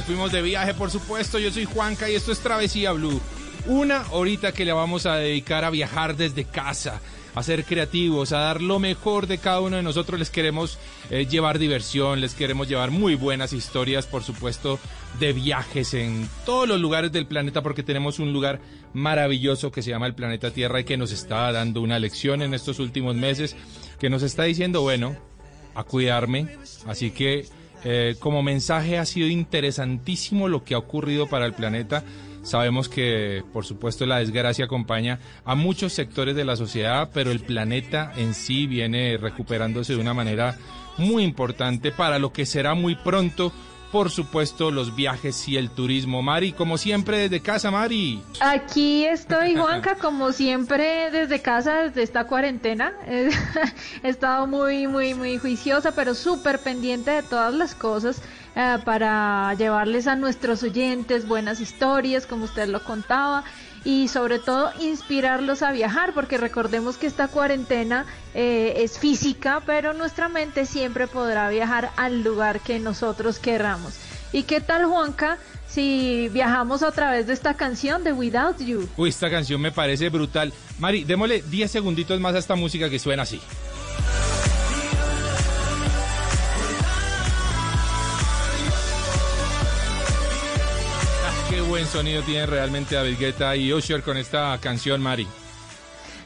Nos fuimos de viaje por supuesto, yo soy Juanca y esto es Travesía Blue. Una horita que le vamos a dedicar a viajar desde casa, a ser creativos, a dar lo mejor de cada uno de nosotros. Les queremos eh, llevar diversión, les queremos llevar muy buenas historias, por supuesto, de viajes en todos los lugares del planeta, porque tenemos un lugar maravilloso que se llama el planeta Tierra y que nos está dando una lección en estos últimos meses, que nos está diciendo, bueno, a cuidarme. Así que eh, como mensaje ha sido interesantísimo lo que ha ocurrido para el planeta. Sabemos que, por supuesto, la desgracia acompaña a muchos sectores de la sociedad, pero el planeta en sí viene recuperándose de una manera muy importante para lo que será muy pronto, por supuesto, los viajes y el turismo. Mari, como siempre, desde casa, Mari. Aquí estoy, Juanca, como siempre, desde casa, desde esta cuarentena. He estado muy, muy, muy juiciosa, pero súper pendiente de todas las cosas eh, para llevarles a nuestros oyentes buenas historias, como usted lo contaba, y sobre todo inspirarlos a viajar, porque recordemos que esta cuarentena eh, es física, pero nuestra mente siempre podrá viajar al lugar que nosotros querramos. ¿Y qué tal, Juanca? Si viajamos a través de esta canción de Without You. Uy, esta canción me parece brutal. Mari, démosle 10 segunditos más a esta música que suena así. Sonido tiene realmente David Guetta y Usher con esta canción, Mari.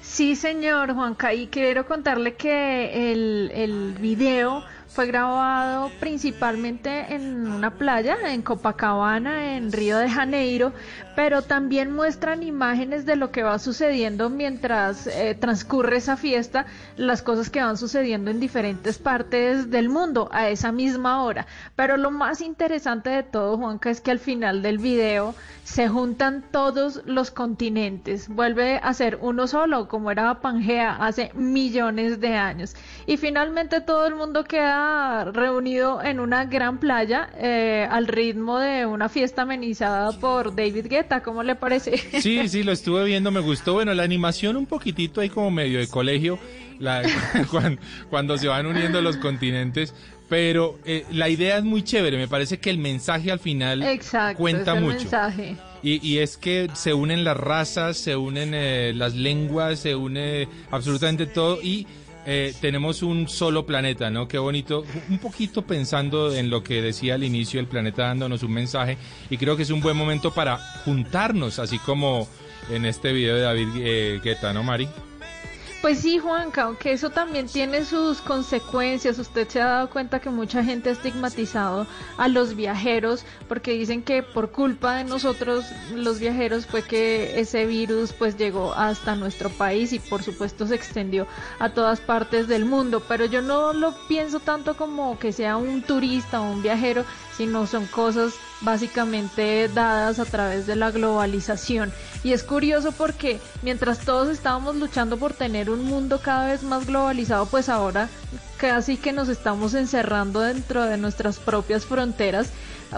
Sí, señor Juanca, y quiero contarle que el, el video fue grabado principalmente en una playa, en Copacabana, en Río de Janeiro, pero también muestran imágenes de lo que va sucediendo mientras eh, transcurre esa fiesta, las cosas que van sucediendo en diferentes partes del mundo a esa misma hora. Pero lo más interesante de todo, Juanca, es que al final del video se juntan todos los continentes, vuelve a ser uno solo, como era Pangea hace millones de años. Y finalmente todo el mundo queda reunido en una gran playa eh, al ritmo de una fiesta amenizada por David Guetta. ¿Cómo le parece? Sí, sí, lo estuve viendo, me gustó. Bueno, la animación un poquitito ahí como medio de colegio, la, cuando, cuando se van uniendo los continentes. Pero eh, la idea es muy chévere, me parece que el mensaje al final Exacto, cuenta es el mucho. mensaje. Y, y es que se unen las razas, se unen eh, las lenguas, se une absolutamente todo y eh, tenemos un solo planeta, ¿no? Qué bonito. Un poquito pensando en lo que decía al inicio el planeta dándonos un mensaje y creo que es un buen momento para juntarnos, así como en este video de David eh, Guetta, ¿no, Mari? Pues sí, Juanca, aunque eso también tiene sus consecuencias. Usted se ha dado cuenta que mucha gente ha estigmatizado a los viajeros porque dicen que por culpa de nosotros, los viajeros, fue que ese virus pues llegó hasta nuestro país y por supuesto se extendió a todas partes del mundo. Pero yo no lo pienso tanto como que sea un turista o un viajero, sino son cosas básicamente dadas a través de la globalización. Y es curioso porque mientras todos estábamos luchando por tener un mundo cada vez más globalizado, pues ahora casi que nos estamos encerrando dentro de nuestras propias fronteras,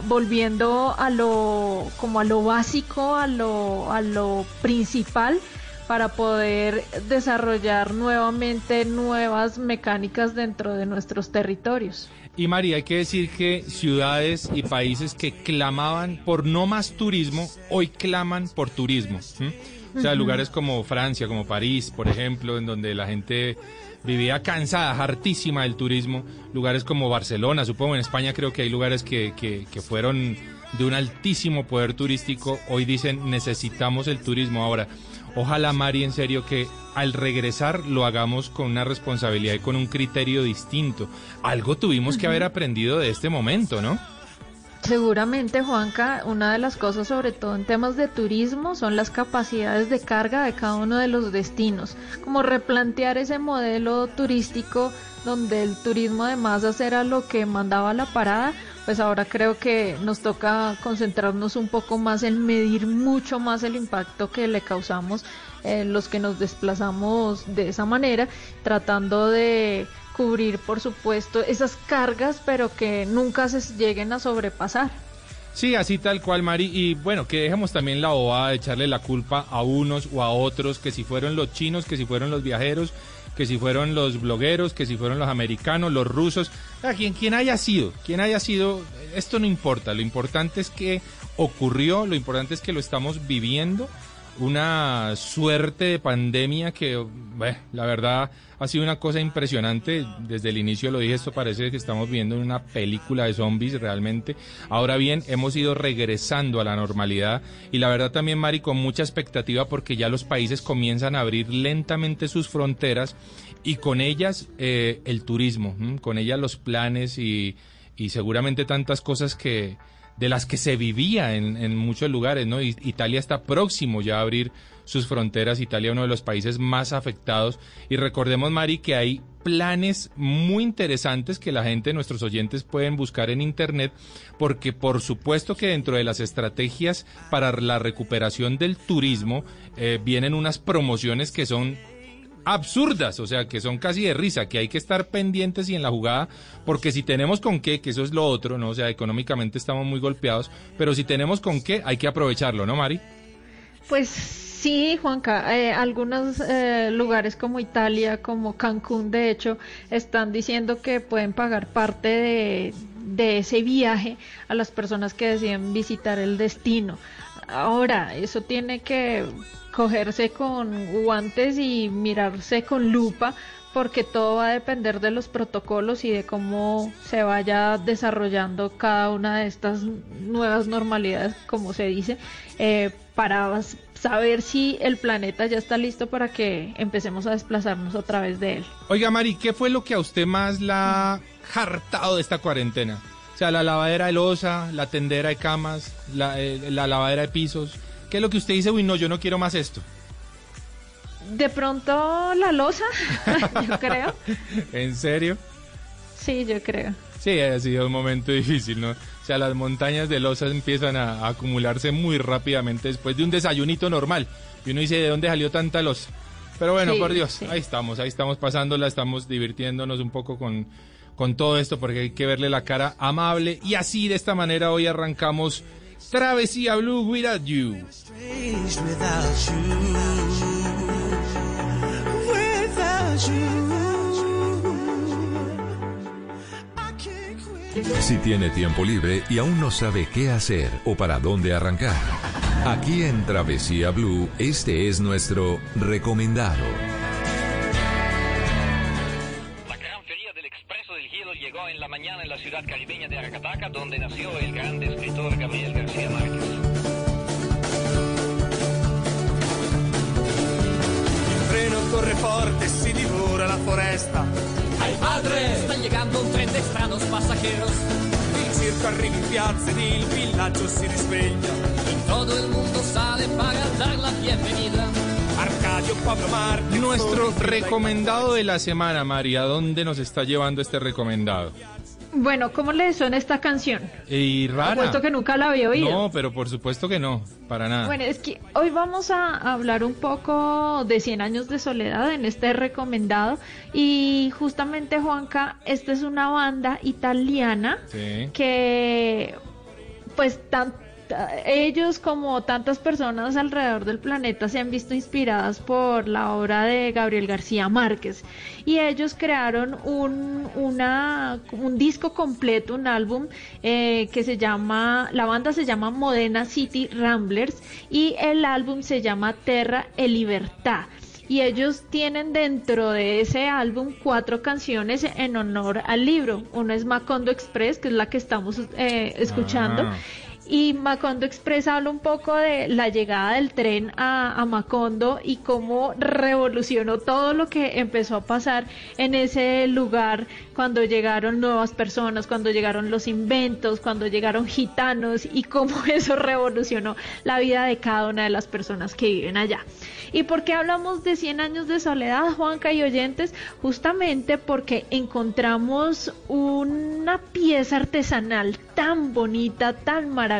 volviendo a lo como a lo básico, a lo a lo principal para poder desarrollar nuevamente nuevas mecánicas dentro de nuestros territorios. Y María, hay que decir que ciudades y países que clamaban por no más turismo, hoy claman por turismo. O sea, lugares como Francia, como París, por ejemplo, en donde la gente vivía cansada, hartísima del turismo. Lugares como Barcelona, supongo, en España creo que hay lugares que, que, que fueron de un altísimo poder turístico. Hoy dicen necesitamos el turismo. Ahora, Ojalá, Mari, en serio, que al regresar lo hagamos con una responsabilidad y con un criterio distinto. Algo tuvimos que haber aprendido de este momento, ¿no? Seguramente, Juanca, una de las cosas, sobre todo en temas de turismo, son las capacidades de carga de cada uno de los destinos. Como replantear ese modelo turístico donde el turismo de masas era lo que mandaba la parada, pues ahora creo que nos toca concentrarnos un poco más en medir mucho más el impacto que le causamos eh, los que nos desplazamos de esa manera, tratando de cubrir, por supuesto, esas cargas, pero que nunca se lleguen a sobrepasar. Sí, así tal cual, Mari. Y bueno, que dejemos también la bobada de echarle la culpa a unos o a otros, que si fueron los chinos, que si fueron los viajeros, que si fueron los blogueros, que si fueron los americanos, los rusos, a quien, quien haya sido, quien haya sido, esto no importa, lo importante es que ocurrió, lo importante es que lo estamos viviendo, una suerte de pandemia que, bueno, la verdad ha sido una cosa impresionante. Desde el inicio lo dije, esto parece que estamos viendo una película de zombies realmente. Ahora bien, hemos ido regresando a la normalidad y la verdad también, Mari, con mucha expectativa porque ya los países comienzan a abrir lentamente sus fronteras y con ellas eh, el turismo, con ellas los planes y, y seguramente tantas cosas que de las que se vivía en, en muchos lugares, ¿no? Italia está próximo ya a abrir sus fronteras, Italia uno de los países más afectados y recordemos Mari que hay planes muy interesantes que la gente, nuestros oyentes pueden buscar en internet porque por supuesto que dentro de las estrategias para la recuperación del turismo eh, vienen unas promociones que son absurdas, o sea, que son casi de risa, que hay que estar pendientes y en la jugada, porque si tenemos con qué, que eso es lo otro, ¿no? O sea, económicamente estamos muy golpeados, pero si tenemos con qué, hay que aprovecharlo, ¿no, Mari? Pues sí, Juanca, eh, algunos eh, lugares como Italia, como Cancún, de hecho, están diciendo que pueden pagar parte de, de ese viaje a las personas que deciden visitar el destino. Ahora, eso tiene que cogerse con guantes y mirarse con lupa porque todo va a depender de los protocolos y de cómo se vaya desarrollando cada una de estas nuevas normalidades, como se dice, eh, para saber si el planeta ya está listo para que empecemos a desplazarnos a través de él. Oiga, Mari, ¿qué fue lo que a usted más la ha hartado de esta cuarentena? O sea, la lavadera de losa, la tendera de camas, la, eh, la lavadera de pisos. ¿Qué es lo que usted dice? Uy, no, yo no quiero más esto. De pronto la losa, yo creo. ¿En serio? Sí, yo creo. Sí, ha sido un momento difícil, ¿no? O sea, las montañas de losa empiezan a, acumularse muy rápidamente después de un desayunito normal. Y uno dice, ¿de dónde salió tanta losa? Pero bueno, por Dios, ahí estamos, ahí estamos pasándola, estamos divirtiéndonos un poco con, con todo esto porque hay que verle la cara amable. Y así, de esta manera, hoy arrancamos Travesía Blue Without You. Si tiene tiempo libre y aún no sabe qué hacer o para dónde arrancar, aquí en Travesía Blue, este es nuestro recomendado. La gran feria del Expreso del Hielo llegó en la mañana en la ciudad caribeña de Aracataca, donde nació el gran escritor Gabriel García Márquez. Corre forte, si divora la foresta. ¡Ay, padre! Está llegando un tren de extraños pasajeros. Il circo arriva in piazza ed il villaggio si risveglia. Y todo el mundo sale para dar la bienvenida. Arcadio, Pablo. Nuestro recomendado de la semana, María. ¿Dónde nos está llevando este recomendado? Bueno, ¿cómo le suena esta canción? Y rara. Puesto que nunca la había oído. No, pero por supuesto que no, para nada. Bueno, es que hoy vamos a hablar un poco de 100 años de soledad en este recomendado y justamente Juanca, esta es una banda italiana Sí. que pues tan- ellos como tantas personas alrededor del planeta se han visto inspiradas por la obra de Gabriel García Márquez y ellos crearon un, una, un disco completo, un álbum eh, que se llama, la banda se llama Modena City Ramblers y el álbum se llama Terra e Libertad y ellos tienen dentro de ese álbum cuatro canciones en honor al libro. Uno es Macondo Express, que es la que estamos eh, escuchando. Ah. Y Macondo Express habla un poco de la llegada del tren a, a Macondo y cómo revolucionó todo lo que empezó a pasar en ese lugar cuando llegaron nuevas personas, cuando llegaron los inventos, cuando llegaron gitanos y cómo eso revolucionó la vida de cada una de las personas que viven allá. ¿Y por qué hablamos de 100 años de soledad, Juanca y oyentes? Justamente porque encontramos una pieza artesanal tan bonita, tan maravillosa,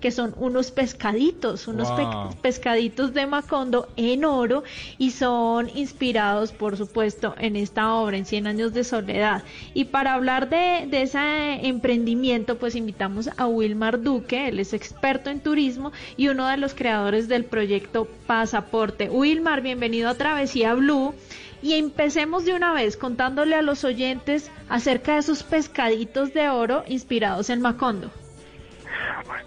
que son unos pescaditos, unos pe- pescaditos de Macondo en oro y son inspirados, por supuesto, en esta obra, en 100 años de soledad. Y para hablar de, de ese emprendimiento, pues invitamos a Wilmar Duque, él es experto en turismo y uno de los creadores del proyecto Pasaporte. Wilmar, bienvenido a Travesía Blue. Y empecemos de una vez contándole a los oyentes acerca de esos pescaditos de oro inspirados en Macondo.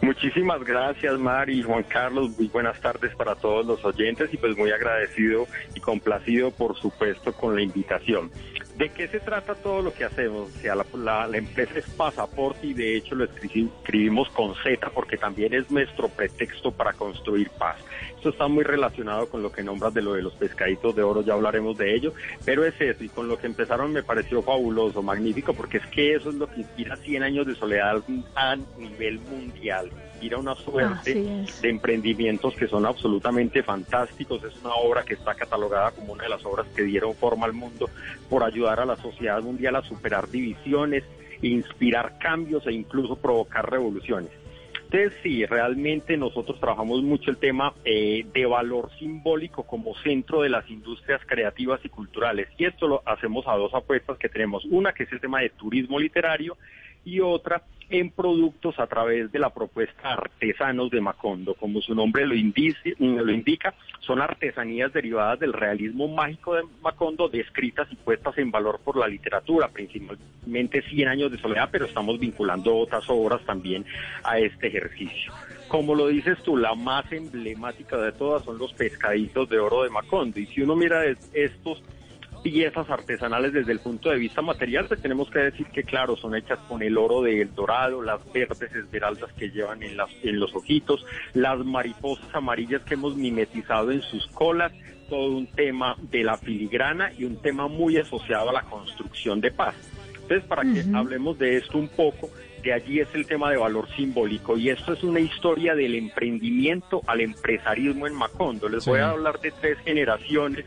Muchísimas gracias, Mari y Juan Carlos. Muy buenas tardes para todos los oyentes y pues muy agradecido y complacido, por supuesto, con la invitación. ¿De qué se trata todo lo que hacemos? O sea, la, la- empresa es Pasaporte y de hecho lo escri- escribimos con Z porque también es nuestro pretexto para construir paz. Esto está muy relacionado con lo que nombras de lo de los pescaditos de oro, ya hablaremos de ello, pero es eso y con lo que empezaron me pareció fabuloso, magnífico, porque es que eso es lo que inspira 100 años de soledad a nivel mundial. Inspira una suerte de emprendimientos que son absolutamente fantásticos. Es una obra que está catalogada como una de las obras que dieron forma al mundo por ayudar a la sociedad mundial a superar divisiones, inspirar cambios e incluso provocar revoluciones. Sí, realmente nosotros trabajamos mucho el tema eh, de valor simbólico como centro de las industrias creativas y culturales. Y esto lo hacemos a dos apuestas que tenemos. Una que es el tema de turismo literario y otra en productos a través de la propuesta Artesanos de Macondo. Como su nombre lo, indice- lo indica, son artesanías derivadas del realismo mágico de Macondo, descritas y puestas en valor por la literatura, principalmente 100 años de soledad, pero estamos vinculando otras obras también a este ejercicio. Como lo dices tú, la más emblemática de todas son los pescaditos de oro de Macondo. Y si uno mira es- estos piezas artesanales desde el punto de vista material, pues tenemos que decir que claro, son hechas con el oro del dorado, las verdes esmeraldas que llevan en, las, en los ojitos, las mariposas amarillas que hemos mimetizado en sus colas, todo un tema de la filigrana y un tema muy asociado a la construcción de paz. Entonces, para que hablemos de esto un poco, de allí es el tema de valor simbólico y esto es una historia del emprendimiento al empresarismo en Macondo. Les voy a hablar de tres generaciones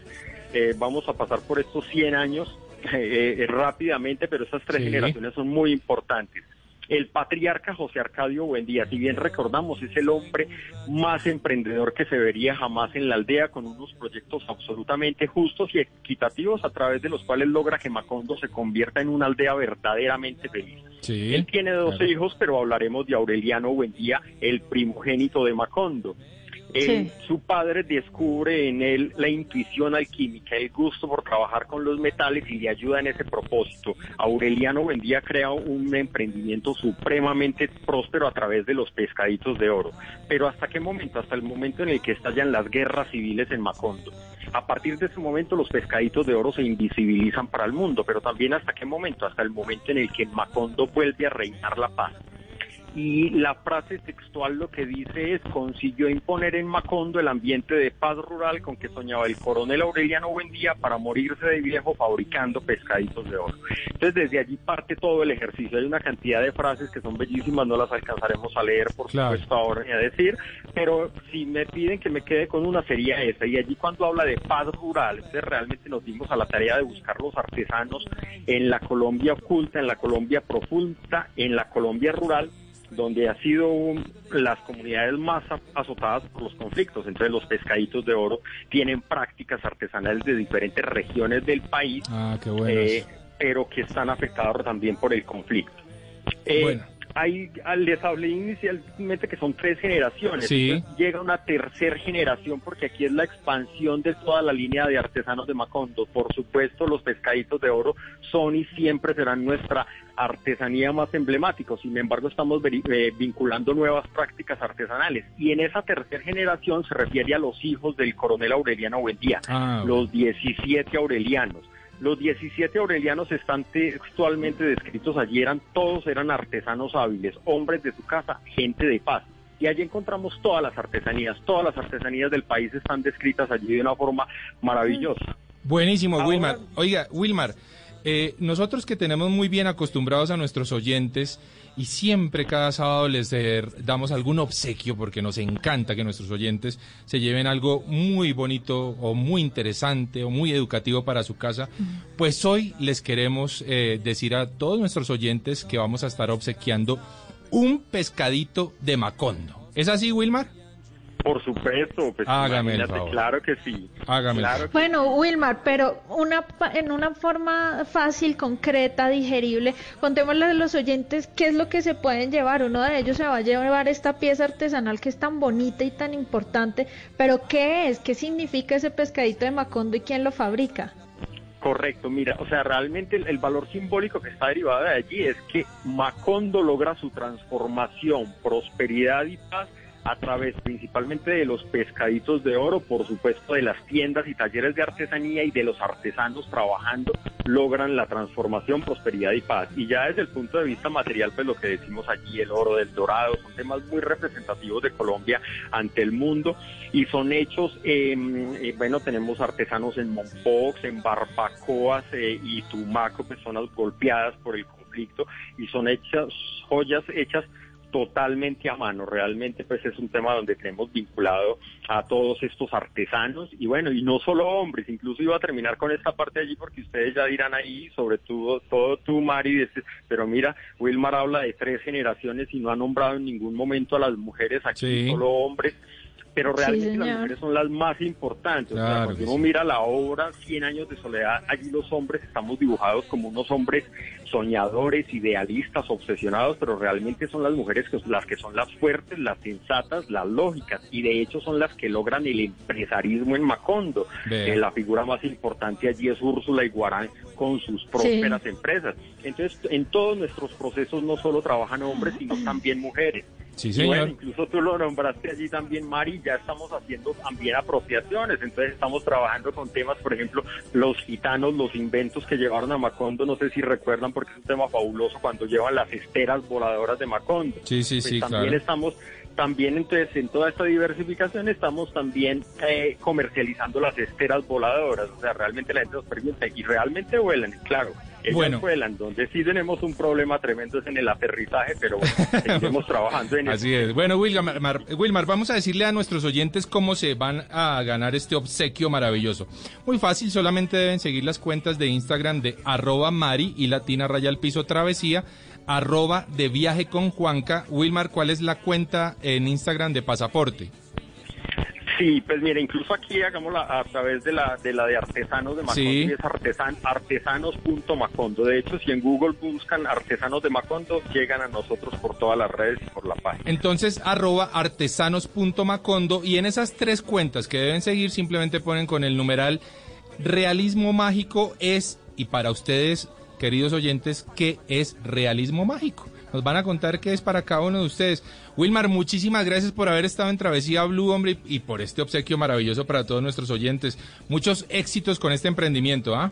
eh, vamos a pasar por estos 100 años eh, eh, rápidamente, pero estas tres Sí. generaciones son muy importantes. El patriarca José Arcadio Buendía, si bien recordamos, es el hombre más emprendedor que se vería jamás en la aldea, con unos proyectos absolutamente justos y equitativos a través de los cuales logra que Macondo se convierta en una aldea verdaderamente feliz. Sí. Él tiene dos claro. hijos, pero hablaremos de Aureliano Buendía, el primogénito de Macondo. Sí. Su padre descubre en él la intuición alquímica, el gusto por trabajar con los metales y le ayuda en ese propósito. Aureliano Buendía crea un emprendimiento supremamente próspero a través de los pescaditos de oro. Pero ¿hasta qué momento? Hasta el momento en el que estallan las guerras civiles en Macondo. A partir de ese momento los pescaditos de oro se invisibilizan para el mundo, pero también hasta qué momento? Hasta el momento en el que Macondo vuelve a reinar la paz. Y la frase textual lo que dice es consiguió imponer en Macondo el ambiente de paz rural con que soñaba el coronel Aureliano Buendía para morirse de viejo fabricando pescaditos de oro. Entonces desde allí parte todo el ejercicio. Hay una cantidad de frases que son bellísimas, no las alcanzaremos a leer por supuesto ahora ni a decir, pero si me piden que me quede con una sería esa. Y allí cuando habla de paz rural, entonces realmente nos dimos a la tarea de buscar los artesanos en la Colombia oculta, en la Colombia profunda, en la Colombia rural donde ha sido las comunidades más azotadas por los conflictos. Entonces los pescaditos de oro tienen prácticas artesanales de diferentes regiones del país, Ah, qué eh, pero que están afectados también por el conflicto. Eh, Bueno. Hay, al- les hablé inicialmente que son tres generaciones. Sí. Llega una tercera generación porque aquí es la expansión de toda la línea de artesanos de Macondo. Por supuesto, los pescaditos de oro son y siempre serán nuestra artesanía más emblemática. Sin embargo, estamos veri- eh, vinculando nuevas prácticas artesanales. Y en esa tercera generación se refiere a los hijos del coronel Aureliano Buendía, Ah, los 17 Aurelianos. Los 17 aurelianos están textualmente descritos allí, eran todos eran artesanos hábiles, hombres de su casa, gente de paz. Y allí encontramos todas las artesanías, todas las artesanías del país están descritas allí de una forma maravillosa. Buenísimo, Ahora- Wilmar. Oiga, Wilmar, eh, nosotros que tenemos muy bien acostumbrados a nuestros oyentes y siempre cada sábado les eh, damos algún obsequio porque nos encanta que nuestros oyentes se lleven algo muy bonito o muy interesante o muy educativo para su casa, pues hoy les queremos eh, decir a todos nuestros oyentes que vamos a estar obsequiando un pescadito de Macondo. ¿Es así, Wilmar? Por supuesto, pues Hágame el imagínate, favor. claro que sí. Hágame Claro que Bueno, Wilmar, pero una pa- en una forma fácil, concreta, digerible, contémosle a los oyentes qué es lo que se pueden llevar. Uno de ellos se va a llevar esta pieza artesanal que es tan bonita y tan importante, pero ¿qué es? ¿Qué significa ese pescadito de Macondo y quién lo fabrica? Correcto, mira, o sea, realmente el, el valor simbólico que está derivado de allí es que Macondo logra su transformación, prosperidad y paz a través principalmente de los pescaditos de oro, por supuesto de las tiendas y talleres de artesanía y de los artesanos trabajando, logran la transformación, prosperidad y paz. Y ya desde el punto de vista material, pues lo que decimos allí, el oro del dorado, son temas muy representativos de Colombia ante el mundo y son hechos, eh, eh, bueno, tenemos artesanos en Mompox, en Barbacoas eh, y Tumaco, pues zonas golpeadas por el conflicto y son hechas joyas hechas totalmente a mano. Realmente pues es un tema donde tenemos vinculado a todos estos artesanos y bueno, y no solo hombres, incluso iba a terminar con esta parte allí porque ustedes ya dirán ahí, sobre todo, todo tú, Mari, pero mira, Wilmar habla de tres generaciones y no ha nombrado en ningún momento a las mujeres aquí, Sí. solo hombres. Pero Sí, realmente las mujeres son las más importantes. O sea, cuando uno sí. mira la obra 100 años de soledad, allí los hombres estamos dibujados como unos hombres soñadores, idealistas, obsesionados, pero realmente son las mujeres que, las que son las fuertes, las sensatas, las lógicas, y de hecho son las que logran el empresarismo en Macondo. Eh, la figura más importante allí es Úrsula Iguarán con sus prósperas empresas. Entonces, en todos nuestros procesos no solo trabajan hombres, sino también mujeres. Sí, bueno, incluso tú lo nombraste allí también, Mari, ya estamos haciendo también apropiaciones, entonces estamos trabajando con temas, por ejemplo, los gitanos, los inventos que llevaron a Macondo, no sé si recuerdan porque es un tema fabuloso cuando llevan las esteras voladoras de Macondo. Sí, sí, Pues sí, también claro. estamos también entonces en toda esta diversificación estamos también eh, comercializando las esteras voladoras, o sea, realmente la gente nos pregunta y realmente vuelan, claro. Ellos Bueno. vuelan, donde sí tenemos un problema tremendo es en el aterrizaje, pero bueno, seguiremos trabajando en eso. Así es. Bueno, Wilmar, Mar- Wilmar, vamos a decirle a nuestros oyentes cómo se van a ganar este obsequio maravilloso. Muy fácil, solamente deben seguir las cuentas de Instagram de arroba Mari y Latina Raya al Piso Travesía, arroba de viaje con Juanca. Wilmar, ¿cuál es la cuenta en Instagram de Pasaporte? Sí, pues mira, incluso aquí hagámosla a través de la de la de artesanos de Macondo Sí. y es artesan, artesanos.macondo. De hecho, si en Google buscan artesanos de Macondo, llegan a nosotros por todas las redes y por la página. Entonces, arroba artesanos.macondo y en esas tres cuentas que deben seguir simplemente ponen con el numeral realismo mágico es, y para ustedes, queridos oyentes, ¿qué es realismo mágico? Nos van a contar qué es para cada uno de ustedes. Wilmar, muchísimas gracias por haber estado en Travesía Blue, hombre, y por este obsequio maravilloso para todos nuestros oyentes. Muchos éxitos con este emprendimiento, ¿ah?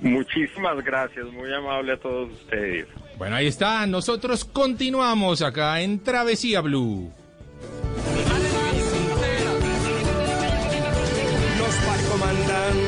Muchísimas gracias, muy amable a todos ustedes. Bueno, ahí está. Nosotros continuamos acá en Travesía Blue. Los parcomandantes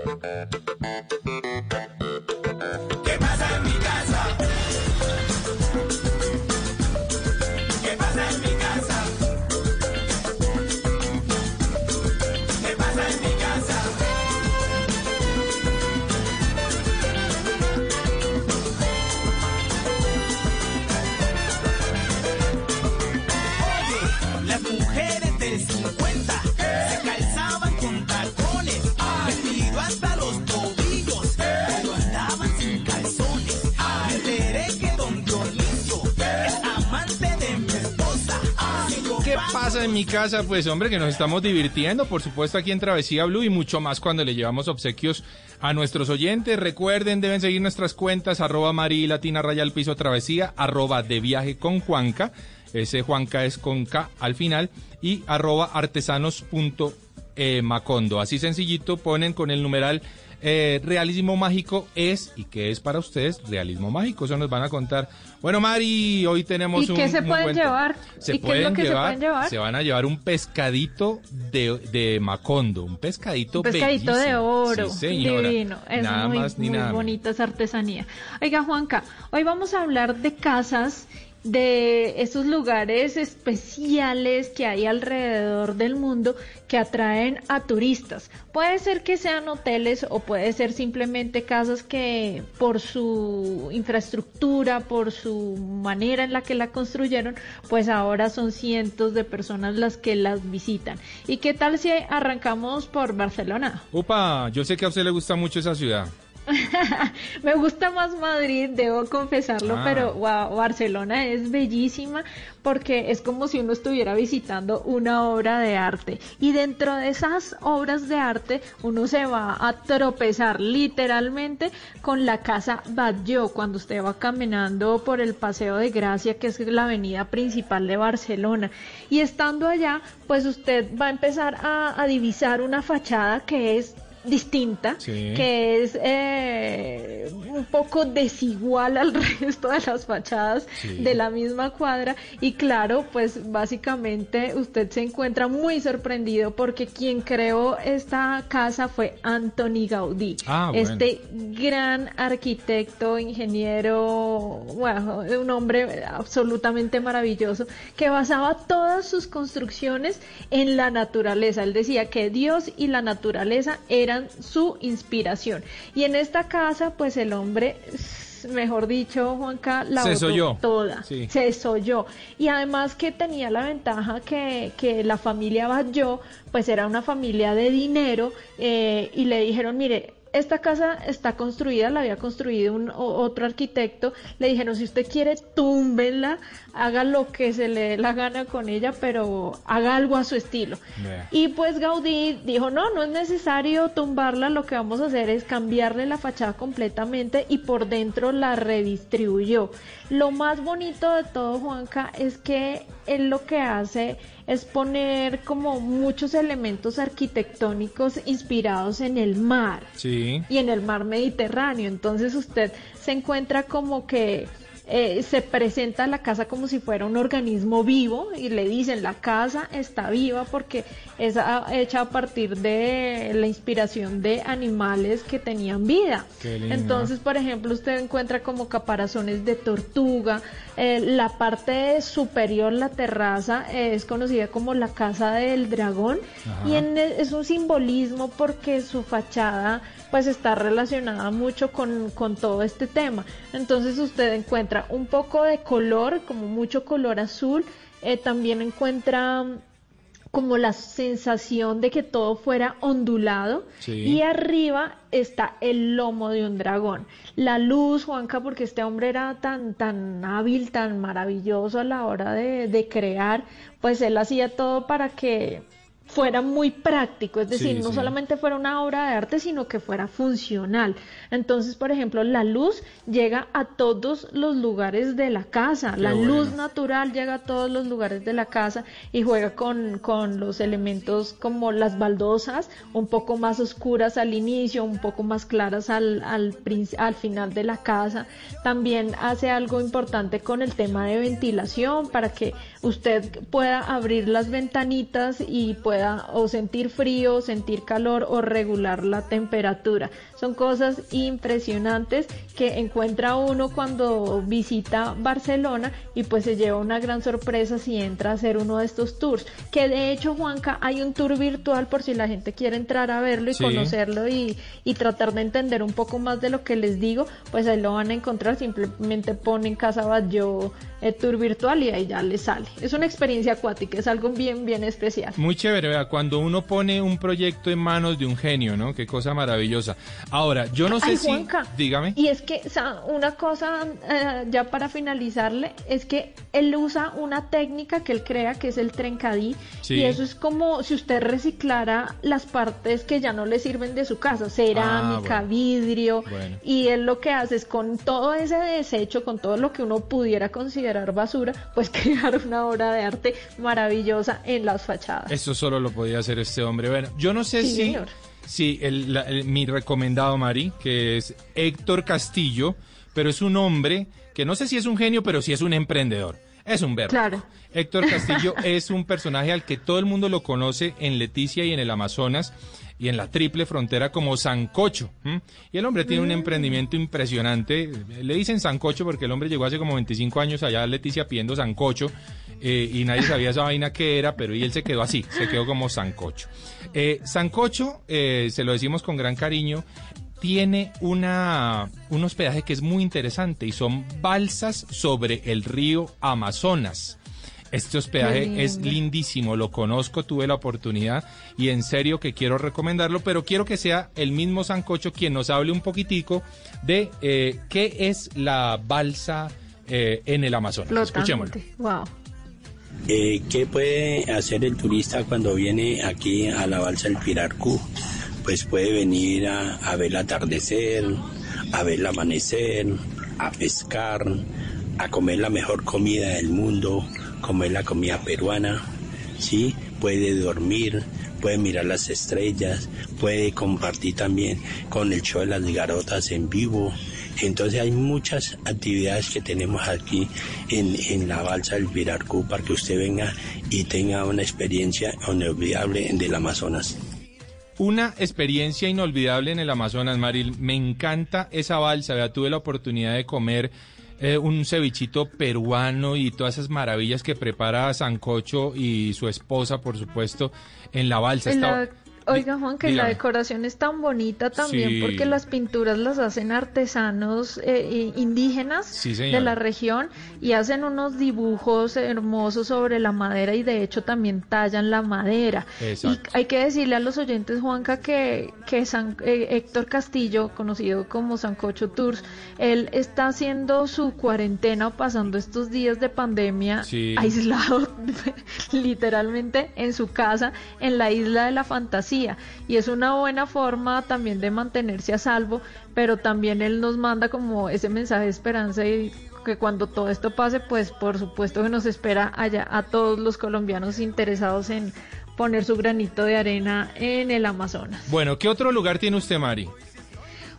Casa? Pues hombre, que nos estamos divirtiendo, por supuesto, aquí en Travesía Blue y mucho más cuando le llevamos obsequios a nuestros oyentes. Recuerden, deben seguir nuestras cuentas, arroba Mari Latina Raya al Piso Travesía, arroba de viaje con Juanca, ese Juanca es con K al final, y arroba artesanos punto, eh. Así sencillito ponen con el numeral eh, realismo mágico es y qué es para ustedes realismo mágico. Eso nos van a contar. Bueno, Mari, hoy tenemos ¿Y un. qué se pueden buen llevar? Se ¿Y qué es lo que se pueden llevar? se van a llevar un pescadito de, de Macondo, un pescadito Un pescadito de oro, Sí, señora. divino, es Nada muy, más ni muy nada esa artesanía. Oiga, Juanca, hoy vamos a hablar de casas, de esos lugares especiales que hay alrededor del mundo que atraen a turistas. Puede ser que sean hoteles o puede ser simplemente casas que por su infraestructura, por su manera en la que la construyeron, pues ahora son cientos de personas las que las visitan. ¿Y qué tal si arrancamos por Barcelona? Upa, yo sé que a usted le gusta mucho esa ciudad. Me gusta más Madrid, debo confesarlo, Ah. pero wow, Barcelona es bellísima porque es como si uno estuviera visitando una obra de arte. Y dentro de esas obras de arte uno se va a tropezar literalmente con la casa Batlló cuando usted va caminando por el Paseo de Gracia, que es la avenida principal de Barcelona. Y estando allá, pues usted va a empezar a, a divisar una fachada que es distinta, Sí. que es eh, un poco desigual al resto de las fachadas Sí. de la misma cuadra y claro, pues básicamente usted se encuentra muy sorprendido porque quien creó esta casa fue Anthony Gaudí, Ah, bueno. este gran arquitecto, ingeniero, bueno, un hombre absolutamente maravilloso que basaba todas sus construcciones en la naturaleza. Él decía que Dios y la naturaleza eran su inspiración. Y en esta casa, pues el hombre, mejor dicho, Juanca, la Se toda. Sí. Se solló. Y además que tenía la ventaja que, que la familia Batlló, pues era una familia de dinero eh, y le dijeron, mire, esta casa está construida, la había construido un, otro arquitecto. Le dijeron, si usted quiere, túmbela, haga lo que se le dé la gana con ella, pero haga algo a su estilo. Y pues Gaudí dijo, no, no es necesario tumbarla, lo que vamos a hacer es cambiarle la fachada completamente y por dentro la redistribuyó. Lo más bonito de todo, Juanca, es que él lo que hace es poner como muchos elementos arquitectónicos inspirados en el mar Sí. y en el mar Mediterráneo. Entonces usted se encuentra como que eh, se presenta la casa como si fuera un organismo vivo y le dicen la casa está viva porque es hecha a partir de la inspiración de animales que tenían vida. Entonces, por ejemplo, usted encuentra como caparazones de tortuga, eh, la parte superior, la terraza, eh, es conocida como la casa del dragón Ajá. y en- es un simbolismo porque su fachada pues está relacionada mucho con, con todo este tema. Entonces usted encuentra un poco de color, como mucho color azul, eh, también encuentra mm, como la sensación de que todo fuera ondulado Sí. y arriba está el lomo de un dragón. La luz, Juanca, porque este hombre era tan, tan hábil, tan maravilloso a la hora de, de crear, pues él hacía todo para que fuera muy práctico, es decir, Sí, no sí. solamente fuera una obra de arte, sino que fuera funcional. Entonces, por ejemplo, la luz llega a todos los lugares de la casa, Qué la bueno. luz natural llega a todos los lugares de la casa y juega con, con los elementos como las baldosas, un poco más oscuras al inicio, un poco más claras al, al, al final de la casa. También hace algo importante con el tema de ventilación para que usted pueda abrir las ventanitas y pueda o sentir frío, sentir calor o regular la temperatura. Son cosas impresionantes que encuentra uno cuando visita Barcelona y pues se lleva una gran sorpresa si entra a hacer uno de estos tours. Que de hecho, Juanca, hay un tour virtual por si la gente quiere entrar a verlo y Sí. conocerlo y, y tratar de entender un poco más de lo que les digo, pues ahí lo van a encontrar. Simplemente ponen Casa Batlló eh, tour virtual y ahí ya les sale. Es una experiencia acuática, es algo bien, bien especial. Muy chévere, vea, cuando uno pone un proyecto en manos de un genio, ¿no? Qué cosa maravillosa. Ahora, yo no sé Ay, si... Dígame. Y es que o sea, una cosa, eh, ya para finalizarle, es que él usa una técnica que él crea que es el trencadí. Sí. Y eso es como si usted reciclara las partes que ya no le sirven de su casa, cerámica, Ah, bueno. vidrio. Bueno. Y él lo que hace es con todo ese desecho, con todo lo que uno pudiera considerar basura, pues crear una obra de arte maravillosa en las fachadas. Eso solo lo podía hacer este hombre. Bueno, yo no sé Sí, si, señor. Si el, la- el- mi recomendado, Mari, que es Héctor Castillo, pero es un hombre que no sé si es un genio, pero sí es un emprendedor. Es un verbo. Claro. Héctor Castillo es un personaje al que todo el mundo lo conoce en Leticia y en el Amazonas y en la triple frontera como Sancocho. ¿m? Y el hombre tiene un emprendimiento impresionante. Le dicen Sancocho porque el hombre llegó hace como 25 años allá a Leticia pidiendo Sancocho eh, y nadie sabía esa vaina que era, pero y él se quedó así, se quedó como Sancocho. Eh, Sancocho, eh, se lo decimos con gran cariño, tiene una, un hospedaje que es muy interesante y son balsas sobre el río Amazonas. Este hospedaje es lindísimo, lo conozco, tuve la oportunidad y en serio que quiero recomendarlo, pero quiero que sea el mismo Sancocho quien nos hable un poquitico de eh, qué es la balsa eh, en el Amazonas. Escuchémoslo. Flotante. Wow. Eh, ¿Qué puede hacer el turista cuando viene aquí a la balsa del Pirarcú? Pues puede venir a, a ver el atardecer, a ver el amanecer, a pescar, a comer la mejor comida del mundo, comer la comida peruana, ¿sí? Puede dormir, puede mirar las estrellas, puede compartir también con el show de las garotas en vivo. Entonces hay muchas actividades que tenemos aquí en, en la balsa del Virarcú para que usted venga y tenga una experiencia inolvidable del Amazonas. Una experiencia inolvidable en el Amazonas, Maril. Me encanta esa balsa. Vea, tuve la oportunidad de comer eh, un cevichito peruano y todas esas maravillas que prepara Sancocho y su esposa, por supuesto, en la balsa. En la- oiga, Juan, que la decoración es tan bonita también Sí. porque las pinturas las hacen artesanos eh, indígenas Sí, de la región y hacen unos dibujos hermosos sobre la madera y de hecho también tallan la madera. Exacto. Y hay que decirle a los oyentes, Juanca, que, que San- eh, Héctor Castillo, conocido como Sancocho Tours, él está haciendo su cuarentena o pasando estos días de pandemia Sí. aislado literalmente en su casa en la isla de la fantasía y es una buena forma también de mantenerse a salvo pero también él nos manda como ese mensaje de esperanza y que cuando todo esto pase pues por supuesto que nos espera allá a todos los colombianos interesados en poner su granito de arena en el Amazonas. Bueno, ¿qué otro lugar tiene usted, Mari?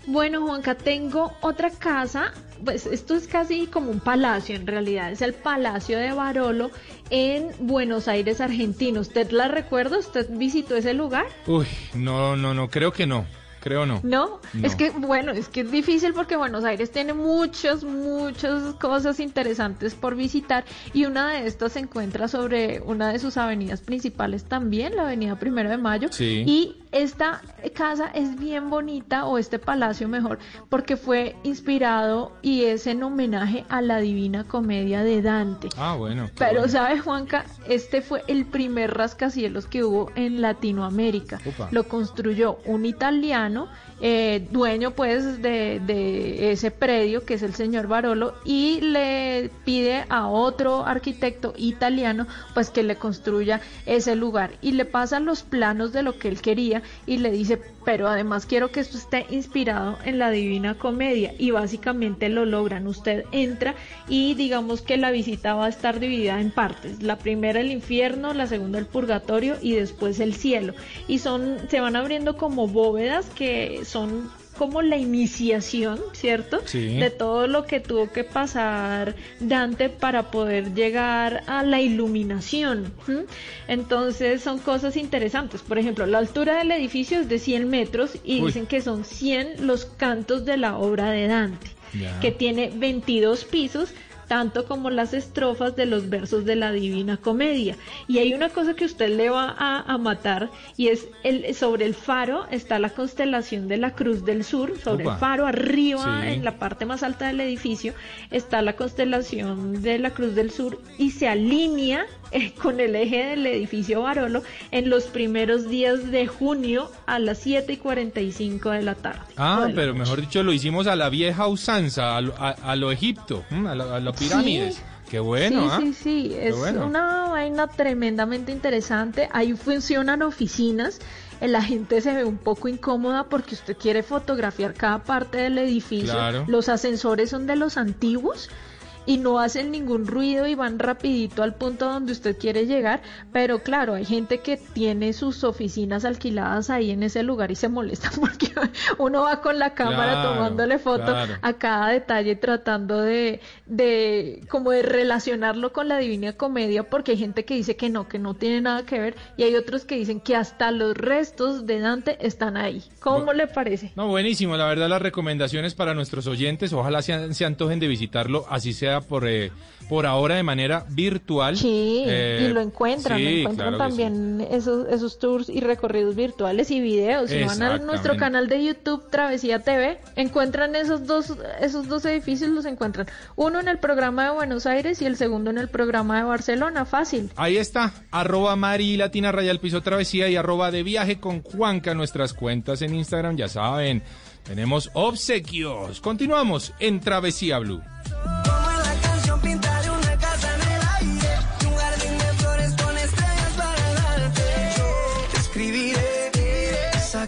Bueno, Juanca, tengo otra casa, pues esto es casi como un palacio en realidad, es el Palacio de Barolo en Buenos Aires, Argentina. ¿Usted la recuerda? ¿Usted visitó ese lugar? Uy, no, no, no, creo que no. Creo no. No, No. es que bueno, es que es difícil porque Buenos Aires tiene muchas, muchas cosas interesantes por visitar y una de estas se encuentra sobre una de sus avenidas principales también, la avenida Primero de Mayo, Sí. y esta casa es bien bonita, o este palacio mejor, porque fue inspirado y es en homenaje a la Divina Comedia de Dante. Ah, bueno. Pero, bueno. ¿sabes, Juanca? Este fue el primer rascacielos que hubo en Latinoamérica. Lo construyó un italiano, eh, dueño pues de, de ese predio, que es el señor Barolo, y le pide a otro arquitecto italiano pues que le construya ese lugar. Y le pasa los planos de lo que él quería y le dice, pero además quiero que esto esté inspirado en la Divina Comedia. Y básicamente lo logran. Usted entra y digamos que la visita va a estar dividida en partes. La primera el infierno, la segunda el purgatorio y después el cielo. Y son, se van abriendo como bóvedas que son como la iniciación, ¿cierto? Sí. De todo lo que tuvo que pasar Dante para poder llegar a la iluminación. Entonces son cosas interesantes. Por ejemplo, la altura del edificio es de 100 metros y Uy. dicen que son 100 los cantos de la obra de Dante, Ya. que tiene 22 pisos tanto como las estrofas de los versos de la Divina Comedia. Y hay una cosa que usted le va a, a matar y es el, sobre el faro está la constelación de la Cruz del Sur, sobre el faro arriba Sí. en la parte más alta del edificio está la constelación de la Cruz del Sur y se alinea eh, con el eje del edificio Barolo en los primeros días de junio a las 7 y 45 de la tarde. Ah, pero mejor dicho, lo hicimos a la vieja usanza, a lo, a, a lo Egipto, a, lo- a las pirámides. Sí. Qué bueno, sí, ¿ah? sí, sí, es bueno. una vaina tremendamente interesante. Ahí funcionan oficinas. eh, La gente se ve un poco incómoda porque usted quiere fotografiar cada parte del edificio. Claro. Los ascensores son de los antiguos y no hacen ningún ruido y van rapidito al punto donde usted quiere llegar, pero claro, hay gente que tiene sus oficinas alquiladas ahí en ese lugar y se molesta porque uno va con la cámara Claro, tomándole foto claro. a cada detalle tratando de, de como de relacionarlo con la Divina Comedia porque hay gente que dice que no, que no tiene nada que ver y hay otros que dicen que hasta los restos de Dante están ahí. ¿Cómo le parece? No, buenísimo. La verdad, las recomendaciones para nuestros oyentes, ojalá se, se antojen de visitarlo, así sea por, eh, por ahora de manera virtual. Sí, Eh, y lo encuentran, sí, encuentran claro que sí. también esos, esos tours y recorridos virtuales y videos. Si van a nuestro canal de YouTube Travesía TV, encuentran esos dos, esos dos edificios, los encuentran. Uno en el programa de Buenos Aires y el segundo en el programa de Barcelona, fácil. Ahí está, arroba Mari Latina Rayal Piso Travesía y arroba de viaje con Juanca, nuestras cuentas en Instagram, ya saben. Tenemos obsequios. Continuamos en Travesía Blue.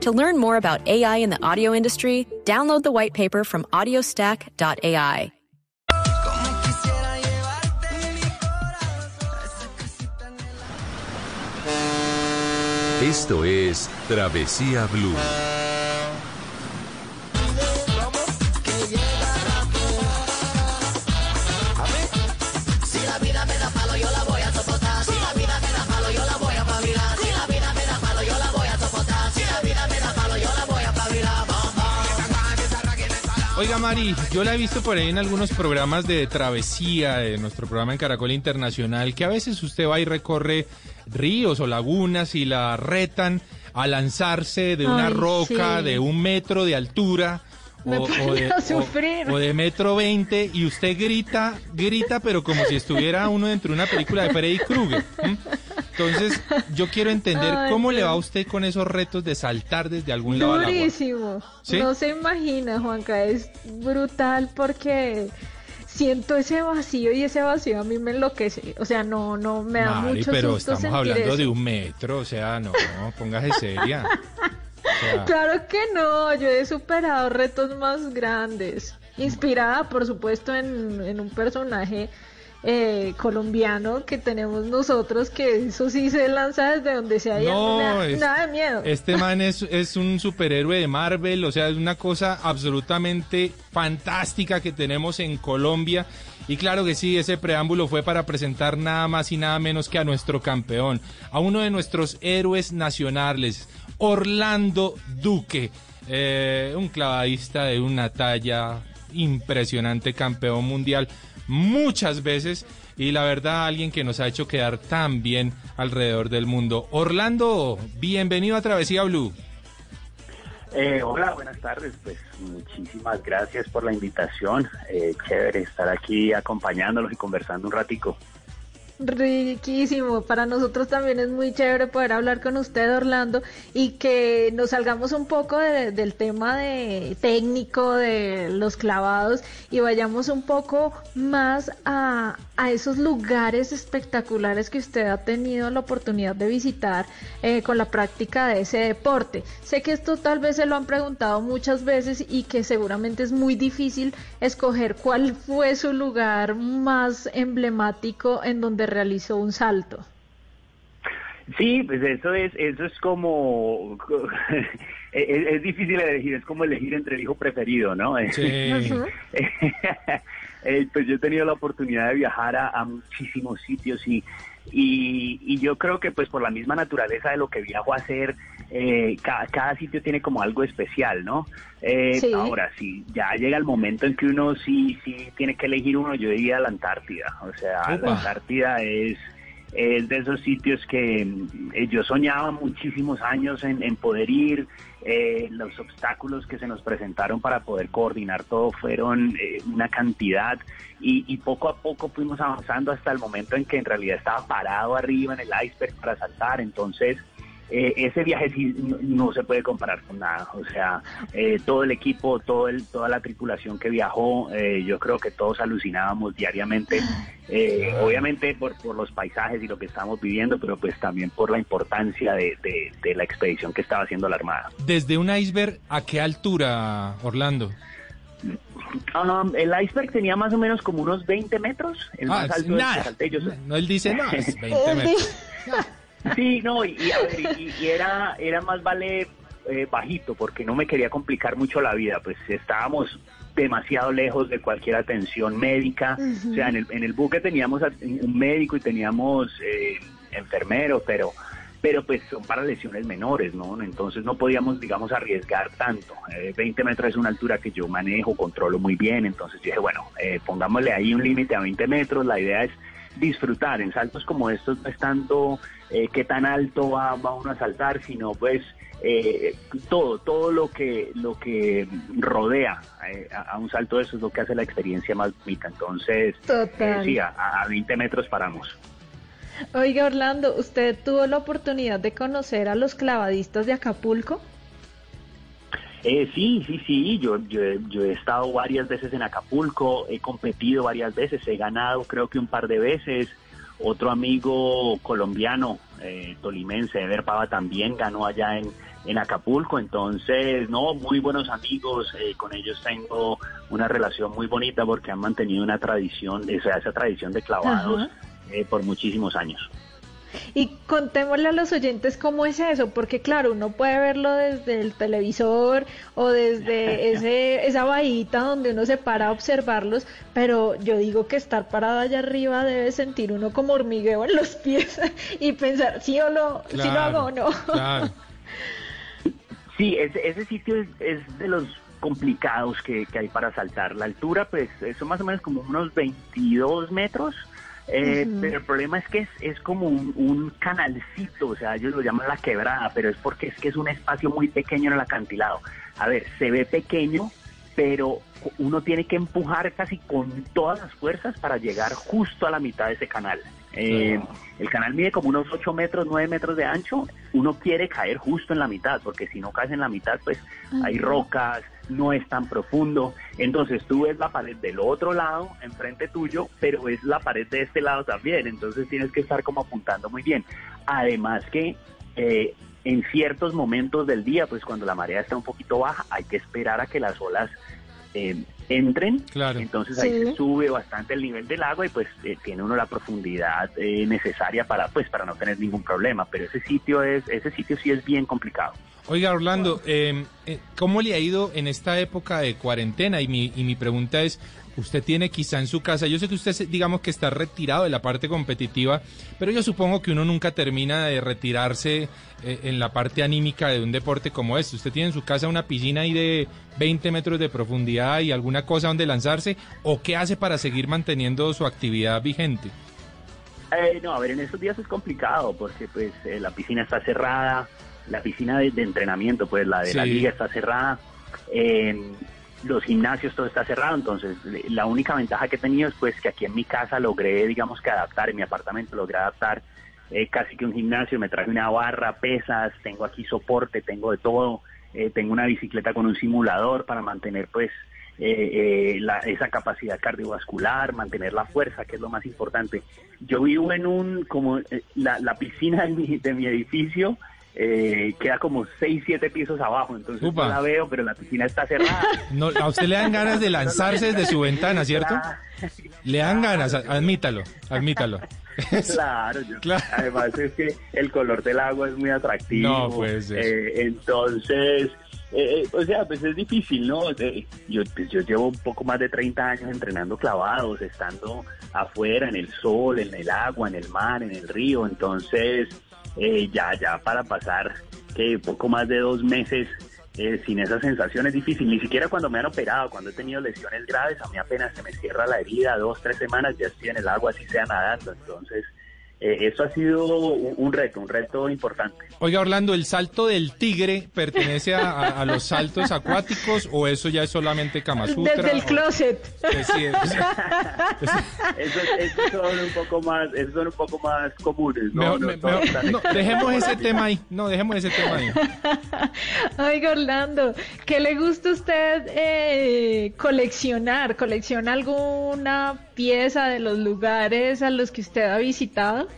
To learn more about AI in the audio industry, download the white paper from audiostack.ai. Esto es Travesía Blue. Oiga, Mari, yo la he visto por ahí en algunos programas de travesía de nuestro programa en Caracol Internacional, que a veces usted va y recorre ríos o lagunas y la retan a lanzarse de una Ay, roca sí. de un metro de altura. Me pone a sufrir. o de metro veinte y usted grita, grita, pero como si estuviera uno dentro de una película de Freddy Krueger. Entonces, yo quiero entender Ay, cómo le va a usted con esos retos de saltar desde algún lado al agua. Durísimo. ¿Sí? No se imagina, Juanca, es brutal porque siento ese vacío y ese vacío a mí me enloquece. O sea, no, no, me da Mari, mucho pero susto estamos hablando eso. de un metro, o sea, no, póngase seria. O sea, Claro que no, yo he superado retos más grandes. Inspirada, por supuesto, en, en un personaje eh, colombiano que tenemos nosotros, que eso sí se lanza desde donde se haya No, es- nada de miedo. Este man es, es un superhéroe de Marvel, o sea, es una cosa absolutamente fantástica que tenemos en Colombia. Y claro que sí, ese preámbulo fue para presentar nada más y nada menos que a nuestro campeón, a uno de nuestros héroes nacionales, Orlando Duque, eh, un clavadista de una talla impresionante, campeón mundial muchas veces y la verdad alguien que nos ha hecho quedar tan bien alrededor del mundo. Orlando, bienvenido a Travesía Blue. Eh, hola, buenas tardes. Pues muchísimas gracias por la invitación. Eh, chévere estar aquí acompañándolos y conversando un ratico. Riquísimo, para nosotros también es muy chévere poder hablar con usted, Orlando, y que nos salgamos un poco de- del tema de técnico de los clavados y vayamos un poco más a, a esos lugares espectaculares que usted ha tenido la oportunidad de visitar eh, con la práctica de ese deporte. Sé que esto tal vez se lo han preguntado muchas veces y que seguramente es muy difícil escoger cuál fue su lugar más emblemático en donde realizó un salto. Sí, pues eso es, eso es como, es, es difícil elegir, es como elegir entre el hijo preferido, ¿no? Sí. Eh, pues yo he tenido la oportunidad de viajar a, a muchísimos sitios y, y, y yo creo que pues por la misma naturaleza de lo que viajo a hacer, eh, ca- cada, sitio tiene como algo especial, ¿no? Eh, Sí. Ahora, sí, ya llega el momento en que uno sí, sí tiene que elegir uno, yo diría la Antártida, o sea, Opa. la Antártida es es de esos sitios que eh, yo soñaba muchísimos años en, en poder ir. Eh, los obstáculos que se nos presentaron para poder coordinar todo fueron eh, una cantidad y, y poco a poco fuimos avanzando hasta el momento en que en realidad estaba parado arriba en el iceberg para saltar. Entonces, eh, ese viaje sí no, no se puede comparar con nada. O sea, eh, todo el equipo, todo el, toda la tripulación que viajó, eh, yo creo que todos alucinábamos diariamente. Eh, obviamente por, por los paisajes y lo que estamos viviendo, pero pues también por la importancia de, de- de la expedición que estaba haciendo la Armada. Desde un iceberg, ¿a qué altura, Orlando? No, no, el iceberg tenía más o menos como unos 20 metros, el Ah, más alto del que nada. salté yo. No, él dice, no, es 20 metros. Sí, no, y, y a ver, y, era, era más vale eh, bajito, porque no me quería complicar mucho la vida, pues estábamos demasiado lejos de cualquier atención médica, o sea, en el, en el buque teníamos un médico y teníamos eh, enfermero, pero pero pues son para lesiones menores, ¿no? Entonces no podíamos, digamos, arriesgar tanto. Eh, 20 metros es una altura que yo manejo, controlo muy bien, entonces dije, bueno, eh, pongámosle ahí un límite a 20 metros, la idea es disfrutar en saltos como estos, no es tanto eh, qué tan alto va, va uno a saltar, sino pues eh, todo, todo lo que lo que rodea eh, a, a un salto de eso es lo que hace la experiencia más bonita. Entonces, eh, sí, a, a 20 metros paramos. Oiga, Orlando, ¿usted tuvo la oportunidad de conocer a los clavadistas de Acapulco? Eh, sí, sí, sí, yo, yo, yo he estado varias veces en Acapulco, he competido varias veces, he ganado creo que un par de veces. Otro amigo colombiano, eh, tolimense, Ever Pava, también ganó allá en, en Acapulco. Entonces, no, muy buenos amigos, eh, con ellos tengo una relación muy bonita porque han mantenido una tradición, o sea, esa tradición de clavados eh, por muchísimos años. Y contémosle a los oyentes cómo es eso, porque claro, uno puede verlo desde el televisor o desde ese, esa bahita donde uno se para a observarlos, pero yo digo que estar parado allá arriba debe sentir uno como hormigueo en los pies y pensar si o lo, si lo hago o no. Claro. Sí, ese, ese sitio es, es de los complicados que, que hay para saltar. La altura, pues, son más o menos como unos 22 metros. Eh. Pero el problema es que es, es como un, un canalcito, o sea, ellos lo llaman la quebrada, pero es porque es que es un espacio muy pequeño en el acantilado. A ver, se ve pequeño, pero uno tiene que empujar casi con todas las fuerzas para llegar justo a la mitad de ese canal. Eh, el canal mide como unos 8 metros, 9 metros de ancho. Uno quiere caer justo en la mitad, porque si no caes en la mitad, pues hay rocas, no es tan profundo. Entonces tú ves la pared del otro lado, enfrente tuyo, pero ves la pared de este lado también. Entonces tienes que estar como apuntando muy bien. Además que eh, en ciertos momentos del día, pues cuando la marea está un poquito baja, hay que esperar a que las olas eh, entren. Claro. Entonces ahí Sí. se sube bastante el nivel del agua y pues eh, tiene uno la profundidad eh, necesaria para pues para no tener ningún problema. Pero ese sitio es ese sitio sí es bien complicado. Oiga, Orlando, eh, eh, ¿cómo le ha ido en esta época de cuarentena? Y mi, y mi pregunta es, usted tiene quizá en su casa, yo sé que usted, digamos que está retirado de la parte competitiva, pero yo supongo que uno nunca termina de retirarse eh, en la parte anímica de un deporte como este. ¿Usted tiene en su casa una piscina ahí de 20 metros de profundidad y alguna cosa donde lanzarse? ¿O qué hace para seguir manteniendo su actividad vigente? Eh, no, a ver, en estos días es complicado porque pues eh, la piscina está cerrada, la piscina de, de entrenamiento, pues la de la liga está cerrada, eh, los gimnasios todo está cerrado, entonces la única ventaja que he tenido es pues que aquí en mi casa logré, digamos que adaptar, en mi apartamento logré adaptar eh, casi que un gimnasio, me traje una barra, pesas, tengo aquí soporte, tengo de todo, eh, tengo una bicicleta con un simulador para mantener pues eh, eh, la- esa capacidad cardiovascular, mantener la fuerza, que es lo más importante. Yo vivo en un, como eh, la, la piscina de mi, de mi edificio eh, queda como 6, 7 pisos abajo, entonces Upa. no la veo, pero la piscina está cerrada. No, a usted le dan ganas de lanzarse desde su ventana, ¿cierto? Le dan ganas, admítalo, admítalo. Claro, yo- Claro. además es que el color del agua es muy atractivo. No, pues, eh, entonces, eh, eh, o sea, pues es difícil, ¿no? Eh, yo, pues, yo llevo un poco más de 30 años entrenando clavados, estando afuera, en el sol, en el agua, en el mar, en el río. Entonces, eh, ya, ya para pasar que poco más de dos meses eh, sin esa sensación es difícil. Ni siquiera cuando me han operado, cuando he tenido lesiones graves, a mí apenas se me cierra la herida, dos, tres semanas, ya estoy en el agua, así sea nadando. Entonces, eh, eso ha sido un, un reto, un reto importante. Oiga, Orlando, ¿el salto del tigre pertenece a, a- a los saltos acuáticos o eso ya es solamente Kama Sutra? Desde el o- closet. Eh, sí, es- Esos, esos son un poco más, esos son un poco más comunes, ¿no? Mejor- No me- mejor- no, dejemos ese tema ahí. No, dejemos ese tema ahí. Oiga, Orlando, ¿qué le gusta a usted eh, coleccionar? ¿Colecciona alguna pieza de los lugares a los que usted ha visitado?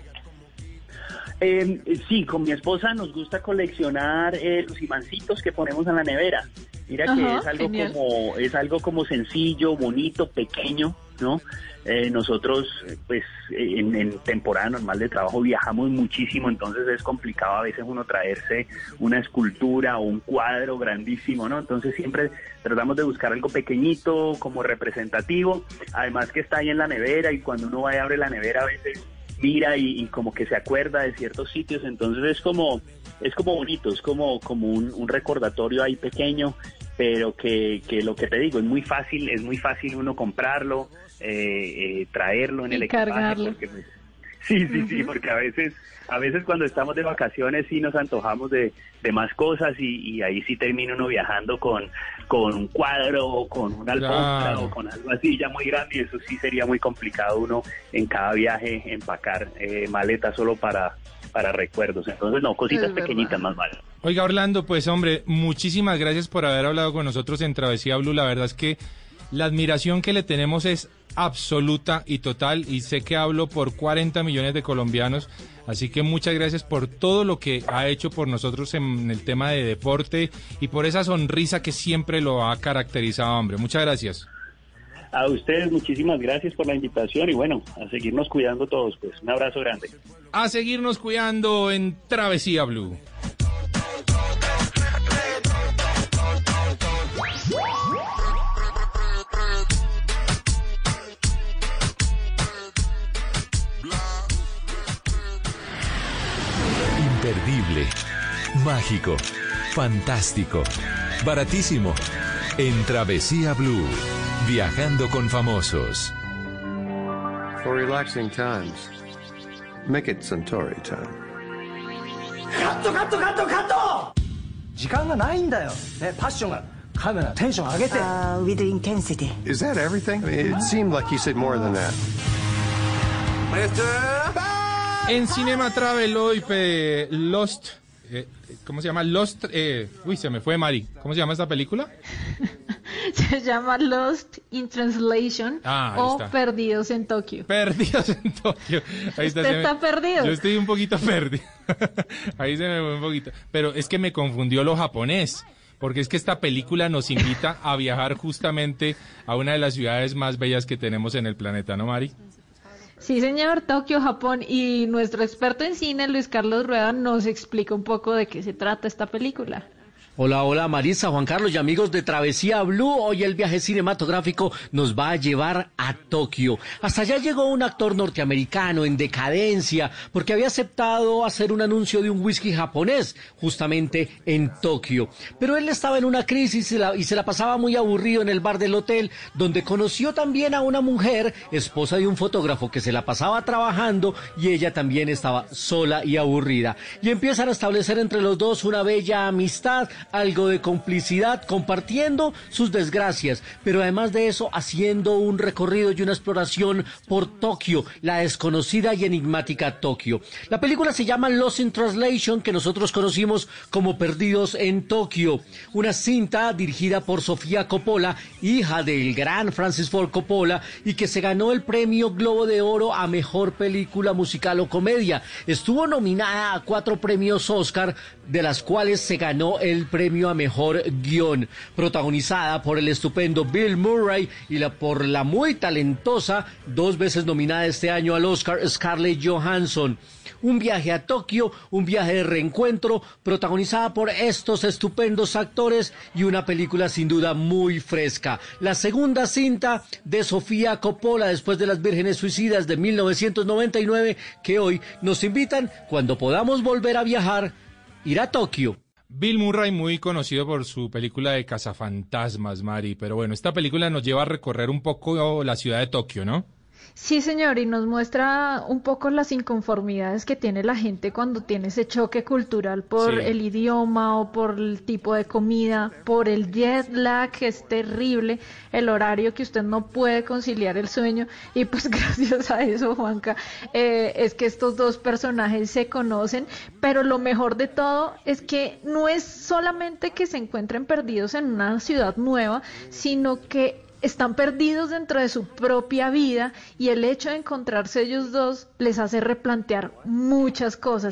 Eh, sí, con mi esposa nos gusta coleccionar eh, los imancitos que ponemos en la nevera. Mira que es algo genial. como es algo como sencillo, bonito, pequeño, ¿no? Eh, nosotros, eh, pues, eh, en, en temporada normal de trabajo viajamos muchísimo, entonces es complicado a veces uno traerse una escultura o un cuadro grandísimo, ¿no? Entonces siempre tratamos de buscar algo pequeñito, como representativo, además que está ahí en la nevera y cuando uno va y abre la nevera a veces mira y, como que se acuerda de ciertos sitios, entonces es como es como bonito, es como como un, un recordatorio ahí pequeño, pero que, que lo que te digo es muy fácil, es muy fácil uno comprarlo, eh, eh, traerlo en Y el equipaje, cargarlo. porque, pues, sí, sí, sí, porque a veces a veces cuando estamos de vacaciones sí nos antojamos de, de más cosas y, y ahí sí termina uno viajando con, con un cuadro o con una alfombra Claro. o con algo así ya muy grande y eso sí sería muy complicado uno en cada viaje empacar eh, maletas solo para, para recuerdos. Entonces no, cositas Es verdad. pequeñitas más vale. Oiga, Orlando, pues hombre, muchísimas gracias por haber hablado con nosotros en Travesía Blue. La verdad es que la admiración que le tenemos es absoluta y total y sé que hablo por 40 millones de colombianos, así que muchas gracias por todo lo que ha hecho por nosotros en el tema de deporte y por esa sonrisa que siempre lo ha caracterizado, hombre. Muchas gracias. A ustedes muchísimas gracias por la invitación y bueno, a seguirnos cuidando todos, pues un abrazo grande. A seguirnos cuidando en Travesía Blue. Imperdible, mágico, fantástico, baratísimo. En Travesía Blue, viajando con famosos. For relaxing times, make it Suntory time. カットカットカットカット時間がないんだよ、ね、パッションがカメラテンション上げて Uh, with intensity. Is that everything? I mean, it seemed like he said more than that. En Cinema Travel hoy pe- Lost, eh, ¿cómo se llama? Lost, eh, uy, se me fue Mari. ¿Cómo se llama esta película? Se llama Lost in Translation Ah, o está. Perdidos en Tokio. Perdidos en Tokio. Ahí ¿Usted se me- está perdido? Yo estoy un poquito perdido. Ahí se me fue un poquito. Pero es que me confundió lo japonés. porque es que esta película nos invita a viajar justamente a una de las ciudades más bellas que tenemos en el planeta, ¿no, Mari? Sí, señor, Tokio, Japón. Y nuestro experto en cine, Luis Carlos Rueda, nos explica un poco de qué se trata esta película. Hola, hola Marisa, Juan Carlos y amigos de Travesía Blue. Hoy el viaje cinematográfico nos va a llevar a Tokio. Hasta allá llegó un actor norteamericano en decadencia porque había aceptado hacer un anuncio de un whisky japonés justamente en Tokio. Pero él estaba en una crisis y, la, y se la pasaba muy aburrido en el bar del hotel donde conoció también a una mujer, esposa de un fotógrafo que se la pasaba trabajando y ella también estaba sola y aburrida. Y empiezan a establecer entre los dos una bella amistad algo de complicidad, compartiendo sus desgracias, pero además de eso haciendo un recorrido y una exploración por Tokio, la desconocida y enigmática Tokio. La película se llama Lost in Translation, que nosotros conocimos como Perdidos en Tokio, una cinta dirigida por Sofía Coppola, hija del gran Francis Ford Coppola, y que se ganó el premio Globo de Oro a Mejor Película Musical o Comedia. Estuvo nominada a cuatro premios Oscar, de las cuales se ganó el premio a mejor guion, protagonizada por el estupendo Bill Murray y la, por la muy talentosa, dos veces nominada este año al Oscar, Scarlett Johansson. Un viaje a Tokio, un viaje de reencuentro, protagonizada por estos estupendos actores y una película sin duda muy fresca. La segunda cinta de Sofía Coppola después de Las Vírgenes Suicidas de 1999 que hoy nos invitan cuando podamos volver a viajar, ir a Tokio. Bill Murray, muy conocido por su película de cazafantasmas, Mari. Pero bueno, esta película nos lleva a recorrer un poco la ciudad de Tokio, ¿no? Sí, señor, y nos muestra un poco las inconformidades que tiene la gente cuando tiene ese choque cultural por Sí. el idioma o por el tipo de comida, por el jet lag, que es terrible, el horario que usted no puede conciliar el sueño. Y pues gracias a eso, Juanca, eh, es que estos dos personajes se conocen, pero lo mejor de todo es que no es solamente que se encuentren perdidos en una ciudad nueva, sino que están perdidos dentro de su propia vida y el hecho de encontrarse ellos dos les hace replantear muchas cosas.